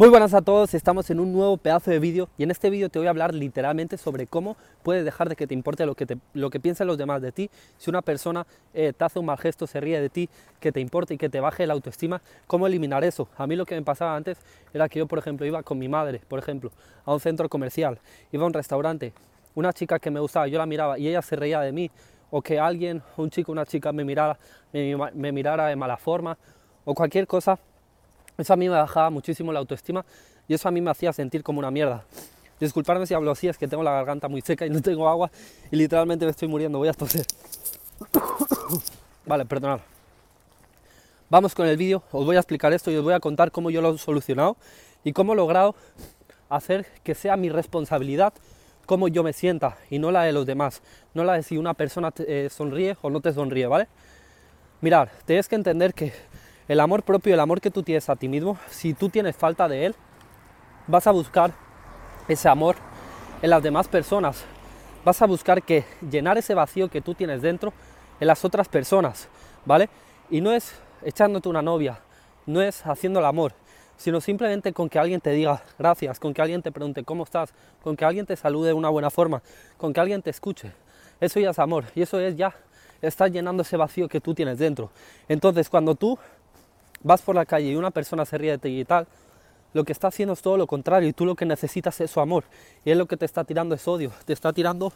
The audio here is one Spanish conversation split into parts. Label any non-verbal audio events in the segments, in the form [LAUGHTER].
Muy buenas a todos, estamos en un nuevo pedazo de vídeo y en este vídeo te voy a hablar literalmente sobre cómo puedes dejar de que te importe lo que, te, lo que piensen los demás de ti. Si una persona eh, te hace un mal gesto, se ríe de ti, que te importe y que te baje la autoestima, ¿cómo eliminar eso? A mí lo que me pasaba antes era que yo, por ejemplo, iba con mi madre, por ejemplo, a un centro comercial, iba a un restaurante, una chica que me gustaba, yo la miraba y ella se reía de mí, o que alguien, un chico, una chica me mirara, me, me mirara de mala forma, o cualquier cosa eso a mí me bajaba muchísimo la autoestima y eso a mí me hacía sentir como una mierda. Disculparme si hablo así, es que tengo la garganta muy seca y no tengo agua y literalmente me estoy muriendo, voy a toser. vale, perdonad. Vamos con el vídeo, os voy a explicar esto y os voy a contar cómo yo lo he solucionado y cómo he logrado hacer que sea mi responsabilidad cómo yo me sienta y no la de los demás, no la de si una persona te eh, sonríe o no te sonríe, ¿vale? Mirad, tienes que entender que el amor propio, el amor que tú tienes a ti mismo, si tú tienes falta de él, vas a buscar ese amor en las demás personas. Vas a buscar que llenar ese vacío que tú tienes dentro en las otras personas, ¿vale? Y no es echándote una novia, no es haciendo el amor, sino simplemente con que alguien te diga gracias, con que alguien te pregunte cómo estás, con que alguien te salude de una buena forma, con que alguien te escuche. Eso ya es amor y eso es ya estar llenando ese vacío que tú tienes dentro. Entonces, cuando tú vas por la calle y una persona se ríe de ti y tal, lo que está haciendo es todo lo contrario y tú lo que necesitas es su amor. Y es lo que te está tirando es odio, te está tirando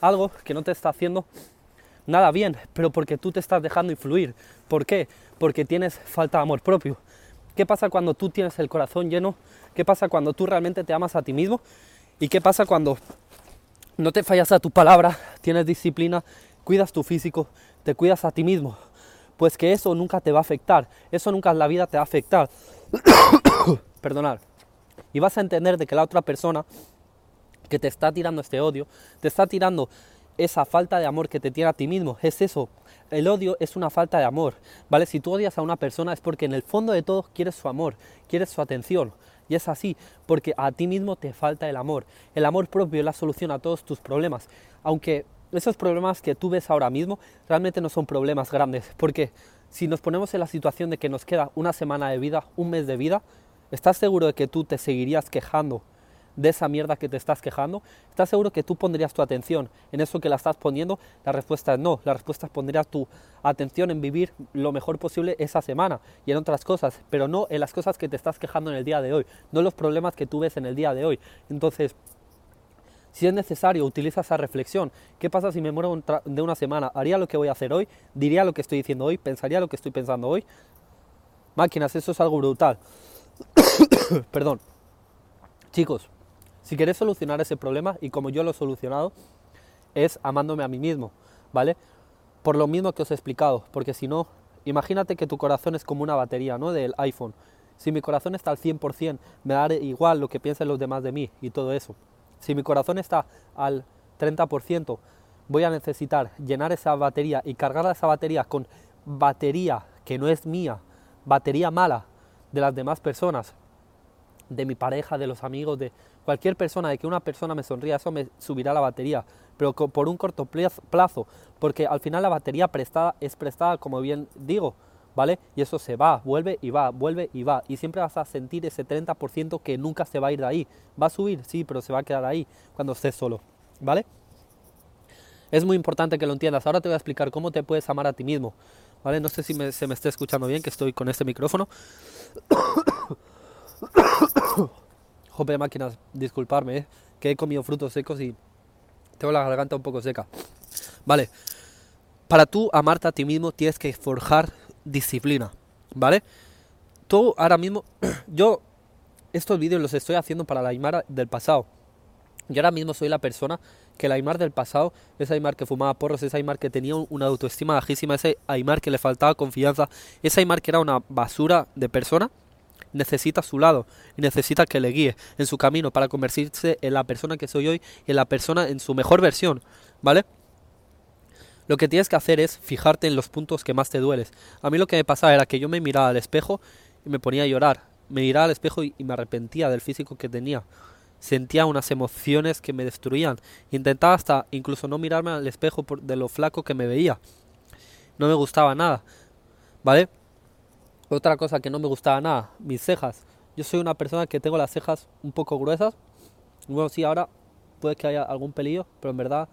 algo que no te está haciendo nada bien, pero porque tú te estás dejando influir. ¿Por qué? Porque tienes falta de amor propio. ¿Qué pasa cuando tú tienes el corazón lleno? ¿Qué pasa cuando tú realmente te amas a ti mismo? ¿Y qué pasa cuando no te fallas a tu palabra, tienes disciplina, cuidas tu físico, te cuidas a ti mismo? Pues que eso nunca te va a afectar, eso nunca en la vida te va a afectar. [COUGHS] Perdonar. Y vas a entender de que la otra persona que te está tirando este odio, te está tirando esa falta de amor que te tiene a ti mismo. Es eso. El odio es una falta de amor. ¿Vale? Si tú odias a una persona es porque en el fondo de todo quieres su amor, quieres su atención. Y es así, porque a ti mismo te falta el amor. El amor propio es la solución a todos tus problemas. Aunque esos problemas que tú ves ahora mismo realmente no son problemas grandes, porque si nos ponemos en la situación de que nos queda una semana de vida, un mes de vida, ¿estás seguro de que tú te seguirías quejando de esa mierda que te estás quejando? ¿Estás seguro que tú pondrías tu atención en eso que la estás poniendo? La respuesta es no, la respuesta es pondrías tu atención en vivir lo mejor posible esa semana y en otras cosas, pero no en las cosas que te estás quejando en el día de hoy, no en los problemas que tú ves en el día de hoy. Entonces, si es necesario, utiliza esa reflexión. ¿Qué pasa si me muero de una semana? ¿Haría lo que voy a hacer hoy? ¿Diría lo que estoy diciendo hoy? ¿Pensaría lo que estoy pensando hoy? Máquinas, eso es algo brutal. [COUGHS] Perdón. Chicos, si queréis solucionar ese problema, y como yo lo he solucionado, es amándome a mí mismo, ¿vale? Por lo mismo que os he explicado, porque si no, imagínate que tu corazón es como una batería, ¿no? Del iPhone. Si mi corazón está al 100%, me da igual lo que piensen los demás de mí y todo eso. Si mi corazón está al 30%, voy a necesitar llenar esa batería y cargar esa batería con batería que no es mía, batería mala de las demás personas, de mi pareja, de los amigos, de cualquier persona, de que una persona me sonría, eso me subirá la batería, pero por un corto plazo, porque al final la batería prestada es prestada, como bien digo, ¿vale? Y eso se va, vuelve y va, vuelve y va. Y siempre vas a sentir ese 30% que nunca se va a ir de ahí. Va a subir, sí, pero se va a quedar ahí cuando estés solo, ¿vale? Es muy importante que lo entiendas. Ahora te voy a explicar cómo te puedes amar a ti mismo, ¿vale? No sé si se me está escuchando bien, que estoy con este micrófono. [COUGHS] Jope máquinas, disculparme, ¿eh? que he comido frutos secos y tengo la garganta un poco seca. Vale, para tú amarte a ti mismo tienes que forjar disciplina, ¿vale? Tú ahora mismo, [CLEARS THROAT] yo estos vídeos los estoy haciendo para la Aymar del pasado. Yo ahora mismo soy la persona que la Aymar del pasado, ese Aymar que fumaba porros, ese Aymar que tenía una autoestima bajísima, ese Aymar que le faltaba confianza, ese Aymar que era una basura de persona, necesita su lado y necesita que le guíe en su camino para convertirse en la persona que soy hoy y en la persona en su mejor versión, ¿vale? Lo que tienes que hacer es fijarte en los puntos que más te dueles. A mí lo que me pasaba era que yo me miraba al espejo y me ponía a llorar. Me miraba al espejo y, me arrepentía del físico que tenía. Sentía unas emociones que me destruían. Intentaba hasta incluso no mirarme al espejo por, de lo flaco que me veía. No me gustaba nada. ¿Vale? Otra cosa que no me gustaba nada, mis cejas. Yo soy una persona que tengo las cejas un poco gruesas. Bueno, sí, ahora puede que haya algún pelillo, pero en verdad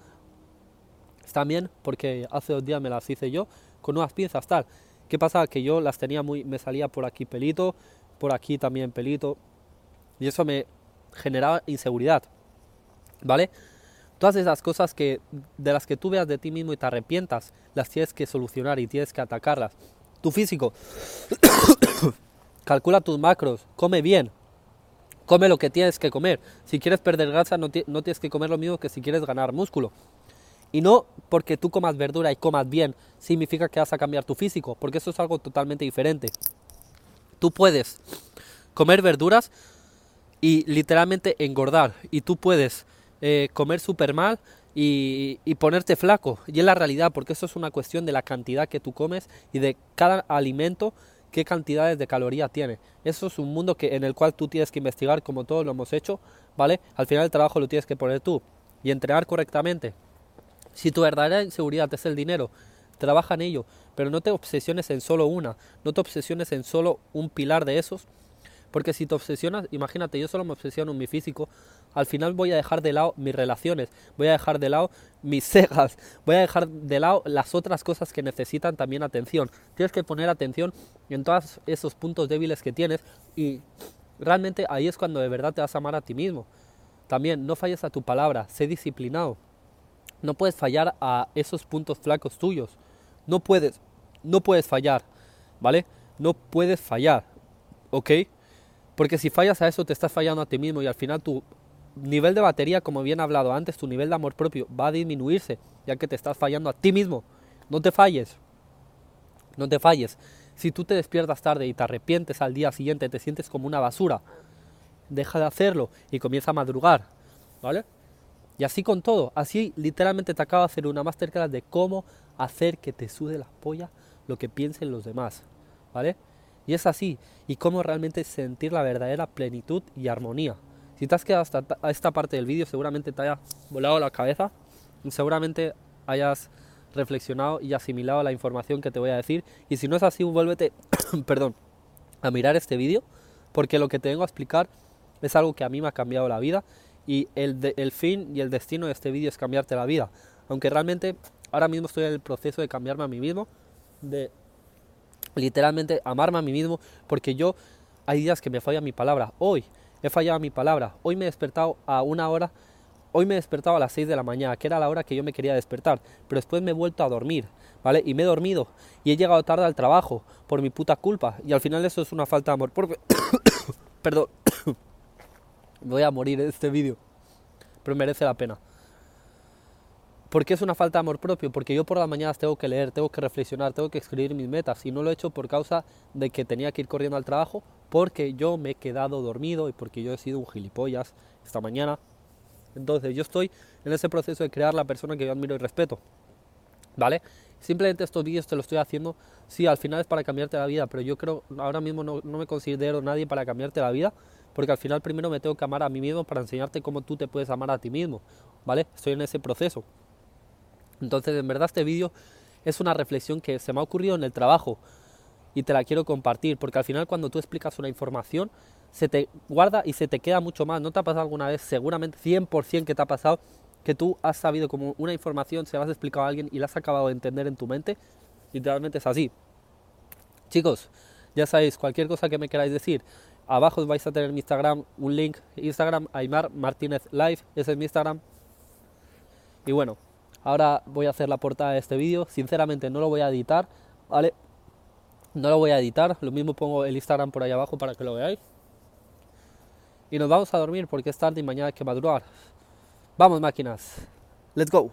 bien porque hace dos días me las hice yo con unas pinzas tal. ¿Qué pasa? Que yo las tenía muy, me salía por aquí pelito, por aquí también pelito, y eso me generaba inseguridad, ¿vale? Todas esas cosas que, de las que tú veas de ti mismo y te arrepientas, las tienes que solucionar y tienes que atacarlas. Tu físico, [COUGHS] calcula tus macros, come bien, come lo que tienes que comer. Si quieres perder grasa, no, no tienes que comer lo mismo que si quieres ganar músculo. Y no porque tú comas verdura y comas bien significa que vas a cambiar tu físico, porque eso es algo totalmente diferente. Tú puedes comer verduras y literalmente engordar, y tú puedes eh, comer súper mal y, y, ponerte flaco. Y es la realidad, porque eso es una cuestión de la cantidad que tú comes y de cada alimento qué cantidades de calorías tiene. Eso es un mundo que, en el cual tú tienes que investigar como todos lo hemos hecho, ¿vale? Al final el trabajo lo tienes que poner tú y entrenar correctamente. Si tu verdadera inseguridad es el dinero, trabaja en ello, pero no te obsesiones en solo una, no te obsesiones en solo un pilar de esos, porque si te obsesionas, imagínate, yo solo me obsesiono en mi físico, al final voy a dejar de lado mis relaciones, voy a dejar de lado mis cejas, voy a dejar de lado las otras cosas que necesitan también atención. Tienes que poner atención en todos esos puntos débiles que tienes y realmente ahí es cuando de verdad te vas a amar a ti mismo. También no falles a tu palabra, sé disciplinado. No puedes fallar a esos puntos flacos tuyos. No puedes, no puedes fallar, ¿vale? No puedes fallar, ¿ok? Porque si fallas a eso te estás fallando a ti mismo y al final tu nivel de batería, como bien hablado antes, tu nivel de amor propio va a disminuirse, ya que te estás fallando a ti mismo. No te falles. No te falles. Si tú te despiertas tarde y te arrepientes al día siguiente, te sientes como una basura, deja de hacerlo y comienza a madrugar, ¿vale? Y así con todo, así literalmente te acabo de hacer una masterclass de cómo hacer que te sude la polla lo que piensen los demás, ¿vale? Y es así, y cómo realmente sentir la verdadera plenitud y armonía. Si te has quedado hasta esta parte del vídeo, seguramente te haya volado la cabeza, seguramente hayas reflexionado y asimilado la información que te voy a decir. Y si no es así, vuélvete, [COUGHS] perdón, a mirar este vídeo, porque lo que te vengo a explicar es algo que a mí me ha cambiado la vida y el, fin y el destino de este vídeo es cambiarte la vida. Aunque realmente ahora mismo estoy en el proceso de cambiarme a mí mismo, de literalmente amarme a mí mismo, porque yo hay días que me falla mi palabra. Hoy he fallado mi palabra. Hoy me he despertado a una hora, hoy me he despertado a las 6 de la mañana, que era la hora que yo me quería despertar, pero después me he vuelto a dormir, ¿vale? Y me he dormido y he llegado tarde al trabajo por mi puta culpa y al final eso es una falta de amor. Porque... [COUGHS] Perdón. Voy a morir en este vídeo. Pero merece la pena. ¿Por qué es una falta de amor propio? Porque yo por las mañanas tengo que leer, tengo que reflexionar, tengo que escribir mis metas. Y no lo he hecho por causa de que tenía que ir corriendo al trabajo, porque yo me he quedado dormido y porque yo he sido un gilipollas esta mañana. Entonces yo estoy en ese proceso de crear la persona que yo admiro y respeto. ¿Vale? Simplemente estos vídeos te los estoy haciendo, sí, al final es para cambiarte la vida, pero yo creo, ahora mismo no, no me considero nadie para cambiarte la vida, porque al final primero me tengo que amar a mí mismo para enseñarte cómo tú te puedes amar a ti mismo, ¿vale? Estoy en ese proceso. Entonces, en verdad este vídeo es una reflexión que se me ha ocurrido en el trabajo y te la quiero compartir, porque al final cuando tú explicas una información, se te guarda y se te queda mucho más. ¿No te ha pasado alguna vez? Seguramente 100% que te ha pasado que tú has sabido como una información, se la has explicado a alguien y la has acabado de entender en tu mente. Literalmente es así. Chicos, ya sabéis, cualquier cosa que me queráis decir, Abajo vais a tener mi Instagram, un link, Instagram, Aymar Martínez Live, ese es mi Instagram. Y bueno, ahora voy a hacer la portada de este vídeo. Sinceramente no lo voy a editar, ¿vale? No lo voy a editar, lo mismo pongo el Instagram por ahí abajo para que lo veáis. Y nos vamos a dormir porque es tarde y mañana hay que madrugar. Vamos máquinas, let's go.